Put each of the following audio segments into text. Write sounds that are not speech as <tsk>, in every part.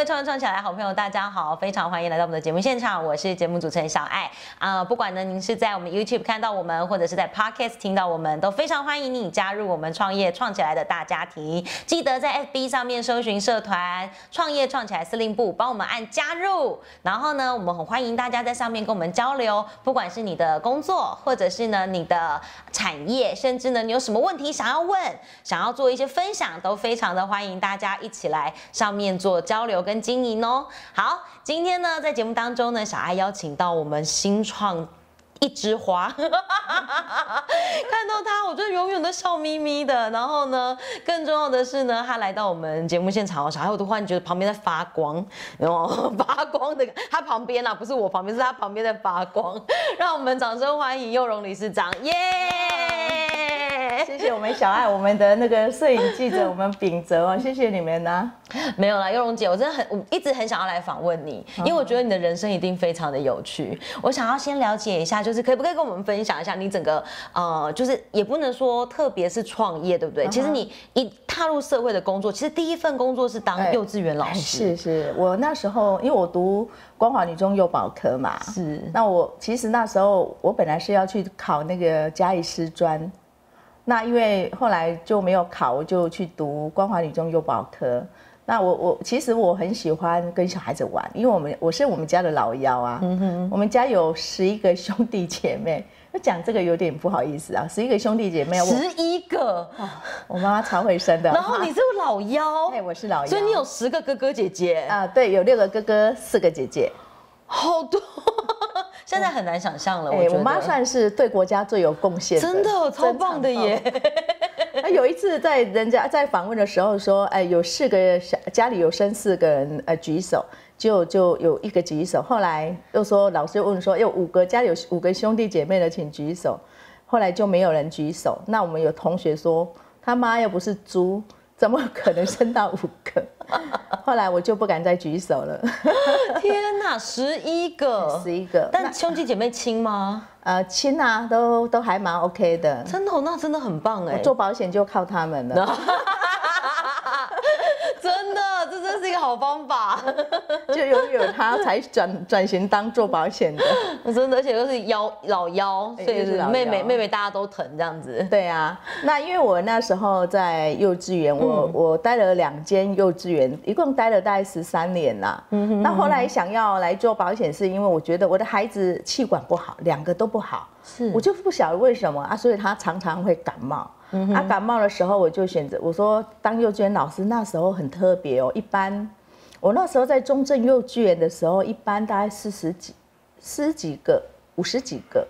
位创创起来好朋友，大家好，非常欢迎来到我们的节目现场，我是节目主持人小爱啊、不管呢您是在我们 YouTube 看到我们，或者是在 Podcast 听到我们，都非常欢迎你加入我们创业创起来的大家庭。记得在 FB 上面搜寻社团创业创起来司令部，帮我们按加入。然后呢，我们很欢迎大家在上面跟我们交流，不管是你的工作，或者是呢你的产业，甚至呢你有什么问题想要问，想要做一些分享，都非常的欢迎大家一起来上面做交流跟经营哦。好，今天呢在节目当中呢，小爱邀请到我们新创。一枝花，<laughs> 看到他，我就永远都笑眯眯的。然后呢，更重要的是呢，他来到我们节目现场，小孩我都忽然觉得旁边在发光，然后 <laughs> 发光的，他旁边啊，不是我旁边，是他旁边在发光。<laughs> 让我们掌声欢迎佑荣理事长，耶！谢谢我们小爱，我们的那个摄影记者，我们秉哲哦，<laughs> 谢谢你们呐、没有啦，佑荣姐，我真的很，我一直很想要来访问你，因为我觉得你的人生一定非常的有趣。我想要先了解一下，就是可不可以跟我们分享一下你整个呃，就是也不能说特别是创业，对不对？其实你一踏入社会的工作，其实第一份工作是当哎幼稚园老师，是是，我那时候因为我读光华女中幼保科嘛，是。那我其实那时候我本来是要去考那个嘉义师专，那因为后来就没有考，我就去读光华女中幼保科。那我我其实我很喜欢跟小孩子玩，因为我们我是我们家的老幺啊，嗯我们家有十一个兄弟姐妹。那讲这个有点不好意思啊，十一个兄弟姐妹，十一个，我妈妈超会生的。然后你是老幺 <laughs> 哎，，我是老幺，所以你有十个哥哥姐姐，啊，对，有六个哥哥，四个姐姐。好多，现在很难想象了。我哎，我妈算是对国家最有贡献，真的超棒的耶。<laughs> 那有一次在人家在访问的时候说，哎，有四个小家里有生四个人，呃，举手，就就有一个举手。后来又说老师又问说，有五个家里有五个兄弟姐妹的，请举手。后来就没有人举手。那我们有同学说，他妈又不是猪，怎么可能生到五个？<laughs> 后来我就不敢再举手了，<laughs> 天哪，十一个，十一个。但兄弟姐妹亲吗？<laughs> 呃，亲啊，都都还蛮 OK 的。真的哦、那真的很棒哎，做保险就靠他们了，是一个好方法，<laughs> 就拥有他才转转型当做保险的。<laughs> 真的，而且又是腰老腰，所以是妹妹幺妹妹大家都疼这样子。对啊，那因为我那时候在幼稚园，我、嗯我待了两间幼稚园，一共待了大概十三年啦。嗯那后来想要来做保险，是因为我觉得我的孩子气管不好，两个都不好，是我就不晓得为什么啊，所以他常常会感冒。嗯啊，感冒的时候我就选择我说当幼稚园老师，那时候很特别哦，一般我那时候在中正幼稚园的时候，一般大概四十几、四十几个、五十几个。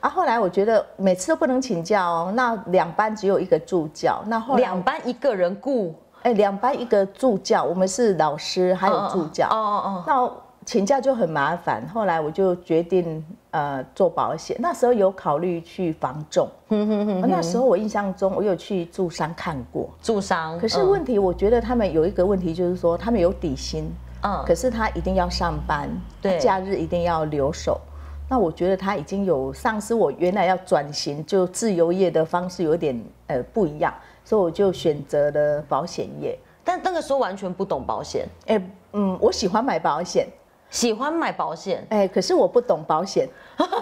啊，后来我觉得每次都不能请假哦，那两班只有一个助教，那后来两班一个人雇，哎两班一个助教，我们是老师还有助教，哦哦。那请假就很麻烦。后来我就决定呃做保险，那时候有考虑去防重，嗯那时候我印象中我有去驻商看过，驻商。可是问题我觉得他们有一个问题就是说他们有底薪，嗯，可是他一定要上班，对假日一定要留守。那我觉得他已经有丧失我原来要转型就自由业的方式有点呃不一样，所以我就选择了保险业。但那个时候完全不懂保险，哎、嗯，我喜欢买保险，喜欢买保险，哎、可是我不懂保险。<laughs> 这件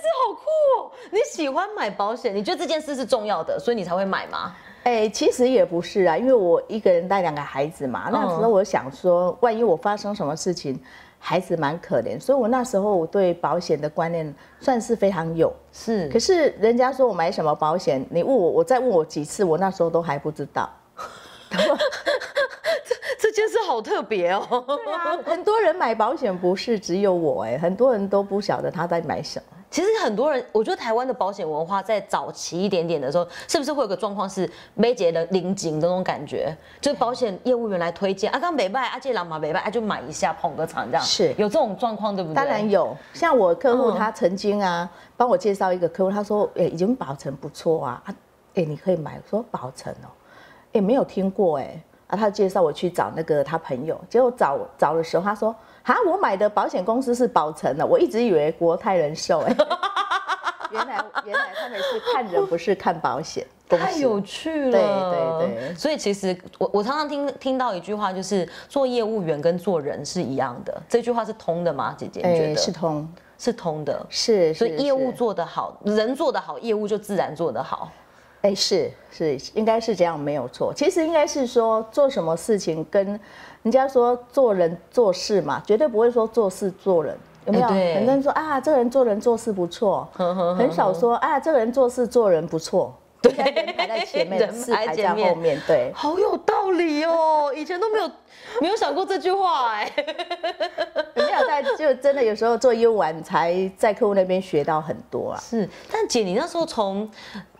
事好酷哦！你喜欢买保险，你觉得这件事是重要的，所以你才会买吗？哎、其实也不是啊，因为我一个人带两个孩子嘛，那时候我想说，万一我发生什么事情，孩子蛮可怜，所以我那时候我对保险的观念算是非常有。是可是人家说我买什么保险，你问我，我再问我几次，我那时候都还不知道。<laughs> 这件事好特别哦。对啊，很多人买保险不是只有我哎，很多人都不晓得他在买什么。其实很多人，我觉得台湾的保险文化在早期一点点的时候，是不是会有个状况是梅姐的临景的那种感觉，就是保险业务员来推荐啊，刚北拜啊，这郎嘛北拜啊，就买一下捧个场这样，是有这种状况对不对？当然有，像我客户嗯他曾经啊，帮我介绍一个客户，他说，哎、已经保成不错啊，啊，哎、你可以买。我说保成哦，哎、没有听过哎、啊，他介绍我去找那个他朋友，结果找找的时候，他说，啊，我买的保险公司是保诚的，我一直以为国泰人寿哎、<laughs> 原来原来他们是看人，不是看保险。<laughs> 公司太有趣了，对对对所以其实我我常常听听到一句话，就是做业务员跟做人是一样的。这句话是通的吗？姐姐，你觉哎，得是通，是通的？是，是所以业务做得好，人做得好，业务就自然做得好。哎，是是，应该是这样，没有错。其实应该是说做什么事情跟人家说做人做事嘛，绝对不会说做事做人，有没有？很多人说啊，这个人做人做事不错，很少说啊，这个人做事做人不错。对，人排在前面，人事排在后面，对。好有道理哦，以前都没有没有想过这句话哎。<laughs> 没有在，就真的有时候做业务完才在客户那边学到很多啊。是，但姐，你那时候从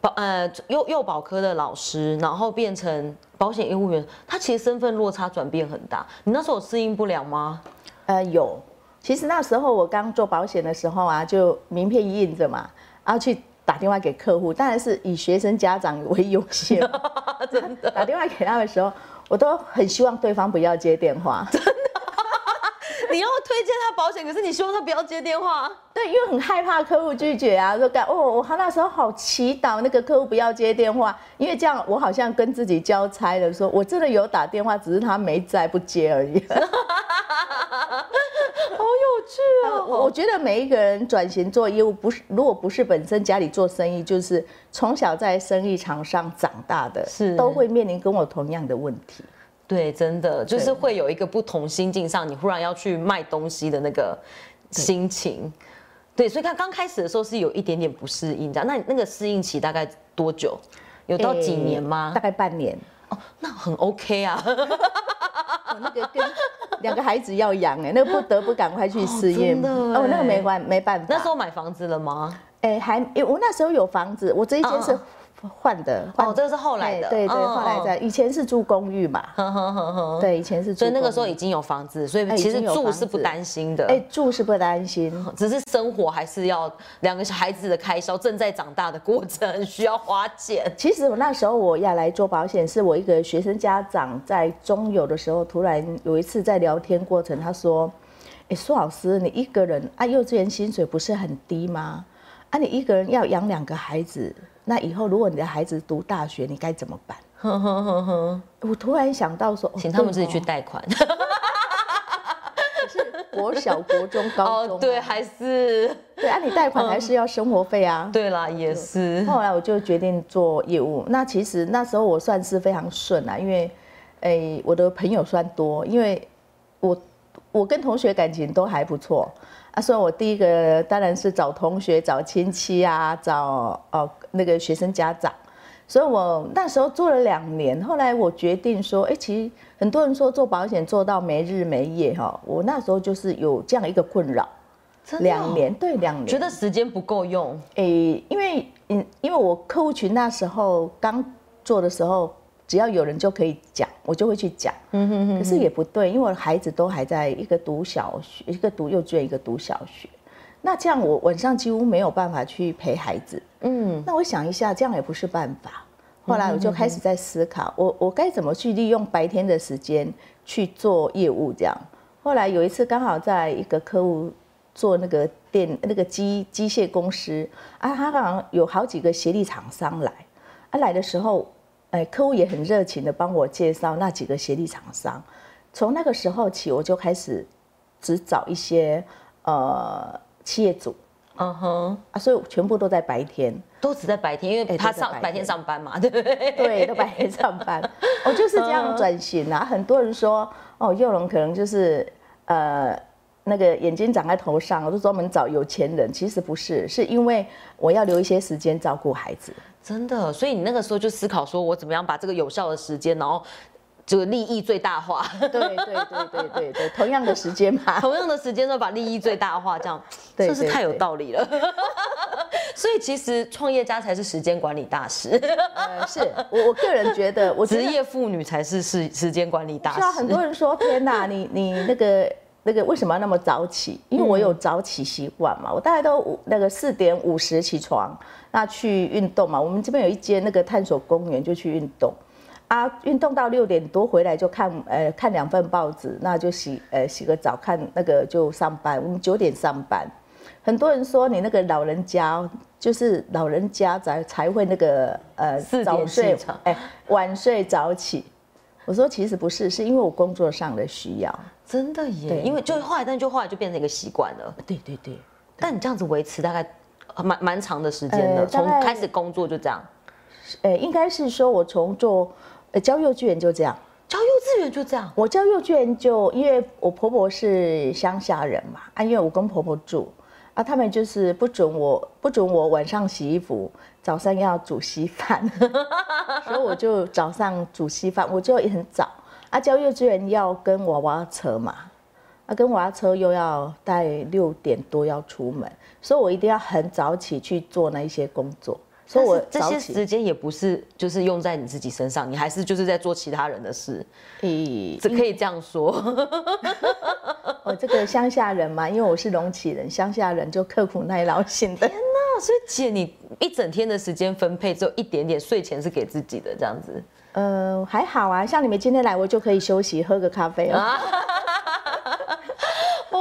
保呃幼幼保科的老师，然后变成保险业务员，他其实身份落差转变很大。你那时候有适应不了吗？呃，有。其实那时候我刚做保险的时候啊，就名片印着嘛，然后去打电话给客户，当然是以学生家长为优先。<laughs> 真的，<laughs> 打电话给他们的时候，我都很希望对方不要接电话。<laughs> 你要推荐他保险，可是你希望他不要接电话。对，因为很害怕客户拒绝啊，说干哦，我那时候好祈祷那个客户不要接电话，因为这样我好像跟自己交差了，说我真的有打电话，只是他没在不接而已。好有趣哦！我我觉得每一个人转型做业务，不是如果不是本身家里做生意，就是从小在生意场上长大的，是都会面临跟我同样的问题。对，真的就是对会有一个不同心境上，你忽然要去卖东西的那个心情。对，所以他刚开始的时候是有一点点不适应，这样。那那个适应期大概多久？有到几年吗大？概半年。哦，那很 OK 啊。<laughs> 我那个跟两个孩子要养哎，那个不得不赶快去试验。真的哦，那个哎没关没办法。那时候买房子了吗？哎还我那时候有房子，我这一间是嗯换的。换哦，这个是后来的。对对后来。在以前是住公寓嘛。嗯哼哼哼。对，以前是住。所以那个时候已。经有房子，所以哎其实住是不子担心的。哎，住是不担心。<laughs> 只是生活还是要两个孩子的开销，正在长大的过程需要花钱。其实我那时候我要来做保险，是我一个学生家长在中游的时候，突然有一次在聊天过程，他说：“哎，苏老师，你一个人啊，幼稚园薪水不是很低吗？啊，你一个人要养两个孩子，那以后如果你的孩子读大学，你该怎么办？”呵呵呵呵，我突然想到说，哦请他们自己去贷款。可是国小、国中、高中、哦，对，还是对啊，你贷款还是要生活费啊。对啦，也是。后来我就决定做业务。那其实那时候我算是非常顺啊，因为，诶、我的朋友算多，因为我我跟同学感情都还不错啊，所以我第一个当然是找同学、找亲戚啊，找哦那个学生家长。所以我那时候做了两年，后来我决定说，哎、其实很多人说做保险做到没日没夜哈，我那时候就是有这样一个困扰，两年对两年，觉得时间不够用，诶、因为嗯，因为我客户群那时候刚做的时候，只要有人就可以讲，我就会去讲。嗯哼哼。可是也不对，因为孩子都还在一个读小学，一个读幼稚园，一个读小学。那这样我晚上几乎没有办法去陪孩子。嗯，那我想一下，这样也不是办法。后来我就开始在思考，我我该怎么去利用白天的时间去做业务这样。后来有一次刚好在一个客户做那个电那个机机械公司啊，他好像有好几个协力厂商来，啊来的时候，哎，客户也很热情的帮我介绍那几个协力厂商。从那个时候起，我就开始只找一些呃企业主嗯哼，啊，所以全部都在白天。都只在白天，因为他上白天天上班嘛，<laughs> 对不对？对，都白天上班，我就是这样转型啊。很多人说，哦，佑龙可能就是呃那个眼睛长在头上，我就专门找有钱人。其实不是，是因为我要留一些时间照顾孩子。真的，所以你那个时候就思考说，我怎么样把这个有效的时间，然后这个利益最大化，对对对对对对，<laughs> 同样的时间嘛。同样的时间都把利益最大化，这样 <laughs> 对真是太有道理了。<laughs> 所以其实创业家才是时间管理大师，呃，是我我个人觉得，我职业妇女才是时时间管理大是啊，很多。人说天哪，你你那个那个为什么要那么早起？因为我有早起习惯嘛，我大概都五那个四点五十起床，那去运动嘛。我们这边有一间那个探索公园，就去运动。啊，运动到六点多回来就看呃看两份报纸，那就洗呃洗个澡，看那个就上班。我们九点上班，很多人说你那个老人家就是老人家才才会那个呃早睡哎晚睡早起。我说其实不是，是因为我工作上的需要。真的耶，因为就后来，但就后来就变成一个习惯了。对对对，但你这样子维持大概呃蛮蛮长的时间的，从呃开始工作就这样，呃，应该是说我从做呃教幼稚园就这样。教幼稚园就这样。我教幼稚园就因为我婆婆是乡下人嘛，啊，因为我跟婆婆住，啊，他们就是不准我不准我晚上洗衣服，早上要煮稀饭，<laughs> 所以我就早上煮稀饭，我就很早。啊，教幼稚园要跟娃娃车嘛，啊，跟娃娃车又要带六点多要出门，所以我一定要很早起去做那一些工作。所以我这些时间也不是就是用在你自己身上，你还是就是在做其他人的事，以只可以这样说。<laughs> 我这个乡下人嘛，因为我是隆起人，乡下人就刻苦耐劳型的。那所以姐，你一整天的时间分配只有一点点，睡前是给自己的这样子。呃，还好啊，像你们今天来，我就可以休息，喝个咖啡哦。<laughs>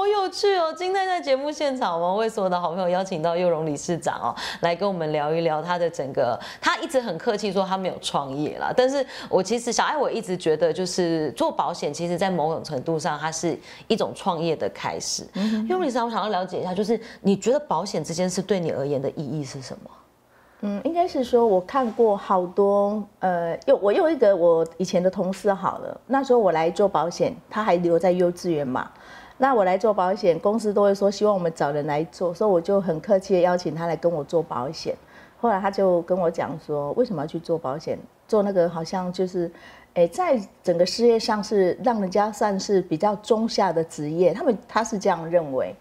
好有趣哦！今天在节目现场，我们为所有的好朋友邀请到佑荣理事长哦，来跟我们聊一聊他的整个。他一直很客气说他没有创业啦，但是我其实小爱我一直觉得，就是做保险，其实在某种程度上，它是一种创业的开始。佑荣理事长，我想要了解一下，就是你觉得保险这件事对你而言的意义是什么？嗯，应该是说我看过好多，呃，又我有一个我以前的同事好了，那时候我来做保险，他还留在幼稚园嘛。那我来做保险，公司都会说希望我们找人来做，所以我就很客气的邀请他来跟我做保险。后来他就跟我讲说，为什么要去做保险？做那个好像就是，诶，在整个事业上是让人家算是比较中下的职业，他们他是这样认为。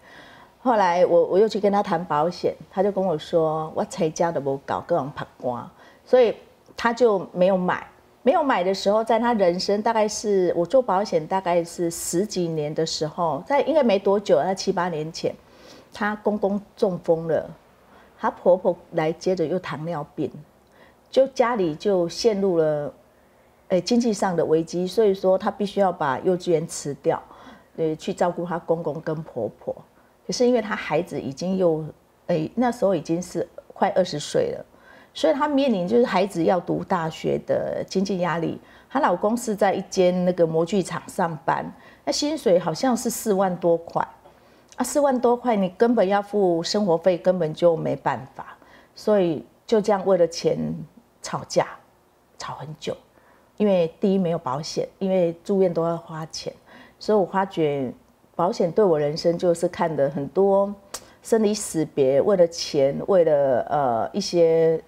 后来我我又去跟他谈保险，他就跟我说我才家都不搞，各种拍光，所以他就没有买。没有买的时候，在他人生大概是我做保险大概是十几年的时候，在应该没多久，在七八年前，她公公中风了，她婆婆来接着又糖尿病，就家里就陷入了，诶经济上的危机，所以说她必须要把幼稚园辞掉，呃去照顾她公公跟婆婆。可是因为她孩子已经又，诶那时候已经是快二十岁了。所以她面临就是孩子要读大学的经济压力。她老公是在一间那个模具厂上班，那薪水好像是四万多块，啊，四万多块你根本要付生活费，根本就没办法，所以就这样为了钱吵架，吵很久。因为第一没有保险，因为住院都要花钱，所以我发觉保险对我人生就是看的很多生离死别，为了钱，为了呃一些。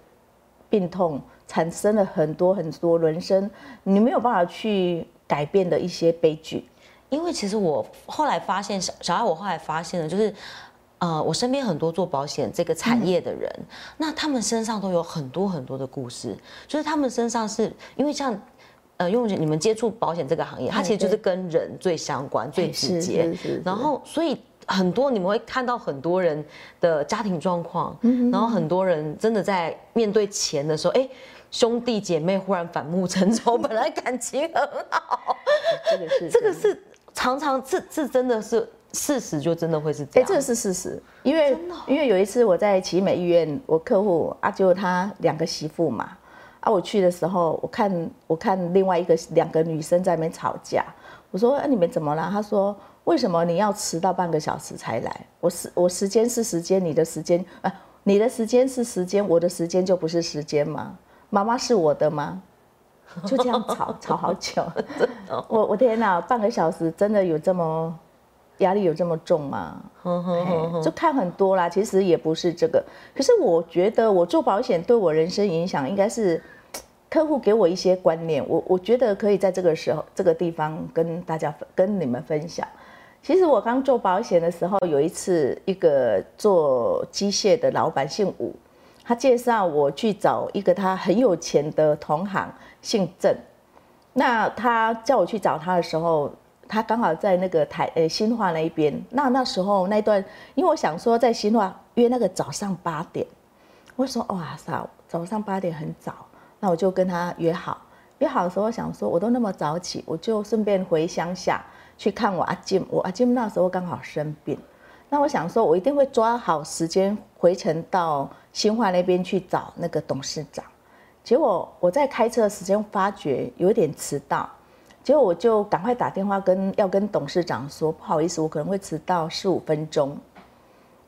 病痛产生了很多很多人生你没有办法去改变的一些悲剧。因为其实我后来发现，小小爱，我后来发现了，就是，呃，我身边很多做保险这个产业的人，那他们身上都有很多很多的故事，就是他们身上是因为像，呃，用你们接触保险这个行业，它其实就是跟人最相关、最直接，然后所以。很多你们会看到很多人的家庭状况，然后很多人真的在面对钱的时候，哎，兄弟姐妹忽然反目成仇，<laughs> 本来感情很好，这个是这个是常常这这真的是事实，就真的会是这哎，样。这个是事实，因为因为有一次我在奇美医院，我客户啊，就他两个媳妇嘛，啊，我去的时候，我看我看另外一个两个女生在那边吵架，我说、啊、你们怎么了？他说为什么你要迟到半个小时才来？我时我时间是时间，你的时间啊，你的时间是时间，我的时间就不是时间吗？妈妈是我的吗？就这样吵 <laughs> 吵好久，我我天哪，半个小时真的有这么压力有这么重吗？就看很多啦，其实也不是这个。可是我觉得我做保险对我人生影响，应该是 <tsk> 客户给我一些观念，我我觉得可以在这个时候这个地方跟大家分跟你们分享。其实我刚做保险的时候，有一次一个做机械的老板姓武，他介绍我去找一个他很有钱的同行，姓郑。那他叫我去找他的时候，他刚好在那个台呃新化那一边。那那时候那段，因为我想说在新化约那个早上八点，我说哇塞，早上八点很早，那我就跟他约好。约好的时候，我想说我都那么早起，我就顺便回乡下去看我阿金。我阿金那时候刚好生病，那我想说，我一定会抓好时间回程到新化那边去找那个董事长。结果我在开车的时间发觉有点迟到，结果我就赶快打电话跟要跟董事长说，不好意思，我可能会迟到十五分钟。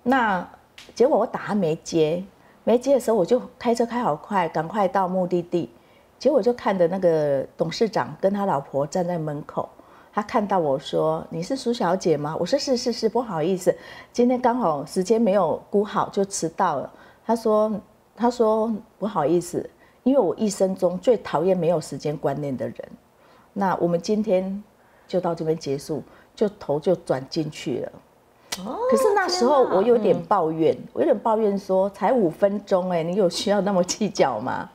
那结果我打他没接，没接的时候我就开车开好快，赶快到目的地。结果就看着那个董事长跟他老婆站在门口。他看到我说：“你是苏小姐吗？”我说：“是是是，不好意思，今天刚好时间没有估好，就迟到了。”他说：“他说不好意思，因为我一生中最讨厌没有时间观念的人。那我们今天就到这边结束，就头就转进去了。可是那时候我有点抱怨，我有点抱怨说，才五分钟哎，你有需要那么计较吗？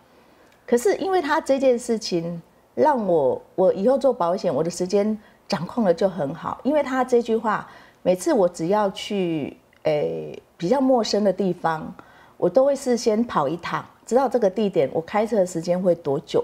可是因为他这件事情，让我我以后做保险，我的时间。掌控了就很好，因为他这句话，每次我只要去诶比较陌生的地方，我都会事先跑一趟，知道这个地点我开车的时间会多久，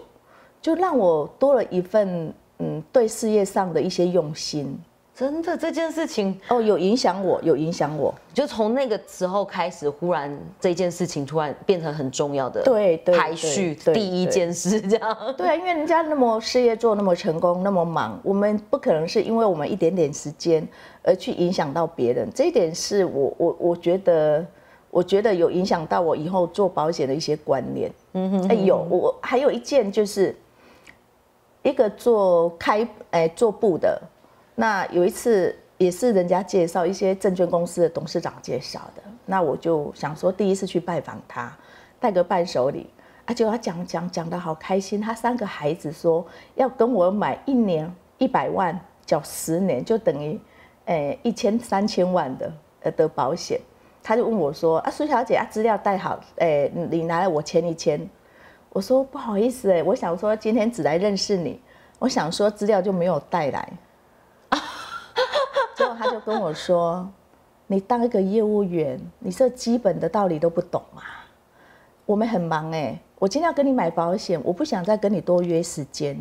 就让我多了一份嗯对事业上的一些用心。真的这件事情哦，有影响我，有影响我。就从那个时候开始，忽然这件事情突然变成很重要的，对排序第一件事这样。对啊，因为人家那么事业做那么成功，那么忙，我们不可能是因为我们一点点时间而去影响到别人。这一点是我我我觉得，我觉得有影响到我以后做保险的一些观念。嗯哼，哎有我还有一件就是一个做开哎做布的。那有一次也是人家介绍一些证券公司的董事长介绍的，那我就想说第一次去拜访他，带个伴手礼，啊，结果他讲讲讲的好开心，他三个孩子说要跟我买一年一百万，缴十年就等于，诶一千三千万的呃的保险，他就问我说啊苏小姐啊资料带好，诶你拿来我签一签，我说不好意思诶，我想说今天只来认识你，我想说资料就没有带来。他就跟我说：“你当一个业务员，你这基本的道理都不懂啊？我们很忙哎，我今天要跟你买保险，我不想再跟你多约时间。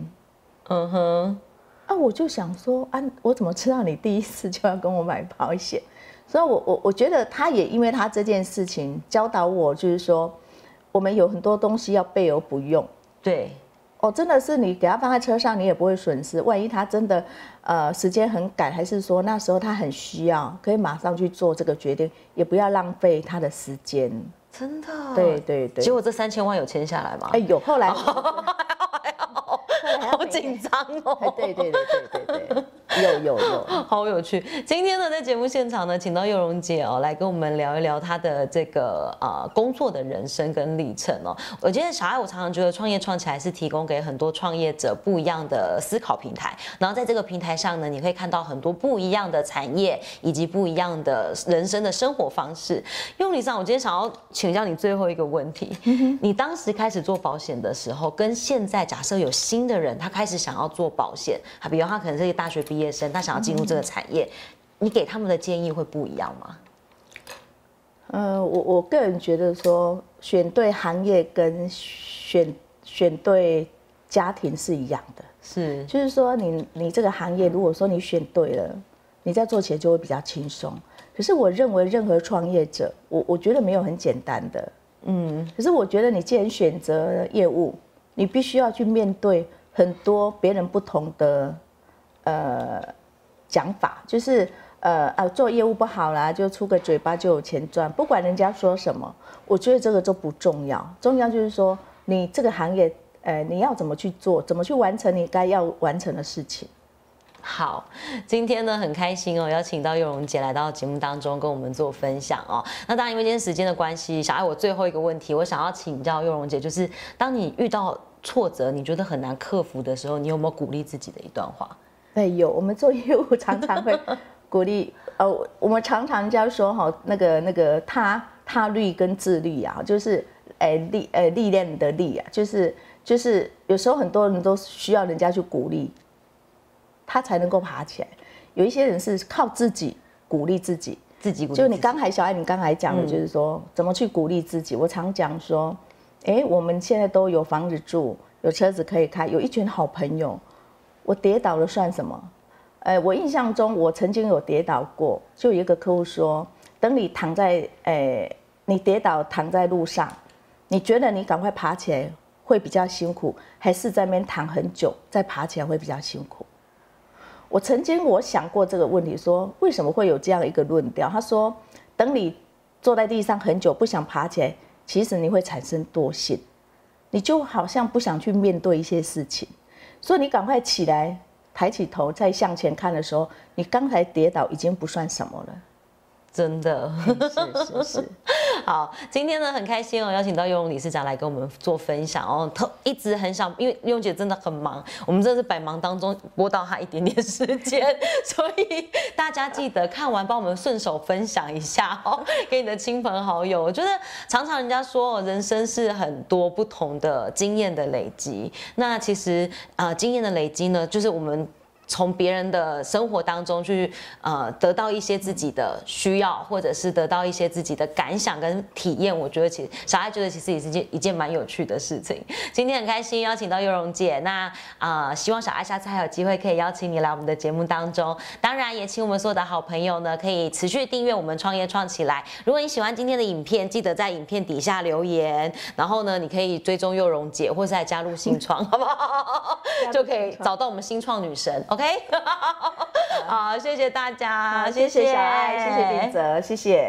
嗯哼，啊，我就想说，啊，我怎么知道你第一次就要跟我买保险？所以，我我我觉得他也因为他这件事情教导我，就是说，我们有很多东西要备而不用。对。”哦，真的是你给他放在车上，你也不会损失。万一他真的，呃，时间很赶，还是说那时候他很需要，可以马上去做这个决定，也不要浪费他的时间。真的？对对对。结果这三千万有签下来吗？哎，有，后来。<laughs> <laughs> 好紧张哦！对对对对对对。<laughs> 有有有，好有趣。今天呢，在节目现场呢，请到幼荣姐哦，来跟我们聊一聊她的这个呃工作的人生跟历程哦。我觉得小爱，我常常觉得创业创起来是提供给很多创业者不一样的思考平台。然后在这个平台上呢，你可以看到很多不一样的产业以及不一样的人生的生活方式。用理上，我今天想要请教你最后一个问题：你当时开始做保险的时候，跟现在假设有新的人他开始想要做保险，他比如他可能是一个大学毕业。生他想要进入这个产业，你给他们的建议会不一样吗？呃，我我个人觉得说，选对行业跟选选对家庭是一样的，是，就是说你你这个行业，如果说你选对了，你在做起来就会比较轻松。可是我认为任何创业者，我我觉得没有很简单的，嗯。可是我觉得你既然选择业务，你必须要去面对很多别人不同的。呃，讲法就是呃啊，做业务不好啦，就出个嘴巴就有钱赚，不管人家说什么，我觉得这个都不重要。重要就是说，你这个行业，呃，你要怎么去做，怎么去完成你该要完成的事情。好，今天呢很开心哦，邀请到幼荣姐来到节目当中跟我们做分享哦。那当然，因为今天时间的关系，小爱我最后一个问题，我想要请教幼荣姐，就是当你遇到挫折，你觉得很难克服的时候，你有没有鼓励自己的一段话？对，有我们做业务常常会 <laughs> 鼓励，呃，我们常常就要说哈，那个那个他他律跟自律啊，就是诶历诶历练的历啊，就是就是有时候很多人都需要人家去鼓励，他才能够爬起来。有一些人是靠自己鼓励自己，自己鼓励。就你刚才小艾，你刚才讲的就是说怎么去鼓励自己。我常讲说，哎，我们现在都有房子住，有车子可以开，有一群好朋友。我跌倒了算什么？呃，我印象中我曾经有跌倒过，就有一个客户说，等你躺在诶，你跌倒躺在路上，你觉得你赶快爬起来会比较辛苦，还是在那边躺很久再爬起来会比较辛苦？我曾经我想过这个问题，说为什么会有这样一个论调？他说，等你坐在地上很久不想爬起来，其实你会产生惰性，你就好像不想去面对一些事情，所以你赶快起来，抬起头再向前看的时候，你刚才跌倒已经不算什么了。真的是是是，好，今天呢很开心哦，邀请到雍荣理事长来跟我们做分享哦。他一直很想，因为雍姐真的很忙，我们这是百忙当中拨到她一点点时间，<laughs> 所以大家记得看完帮我们顺手分享一下哦，给你的亲朋好友。我觉得常常人家说人生是很多不同的经验的累积，那其实呃经验的累积呢，就是我们。从别人的生活当中去，呃，得到一些自己的需要，或者是得到一些自己的感想跟体验。我觉得其实小爱觉得其实也是件一件蛮有趣的事情。今天很开心邀请到优荣姐，那啊，希望小爱下次还有机会可以邀请你来我们的节目当中。当然也请我们所有的好朋友呢，可以持续订阅我们创业创起来。如果你喜欢今天的影片，记得在影片底下留言，然后呢，你可以追踪优荣姐，或是来加入新创，好不好？就可以找到我们新创女神。OK，<laughs> 好，谢谢大家，谢谢小爱，谢谢林泽，谢谢。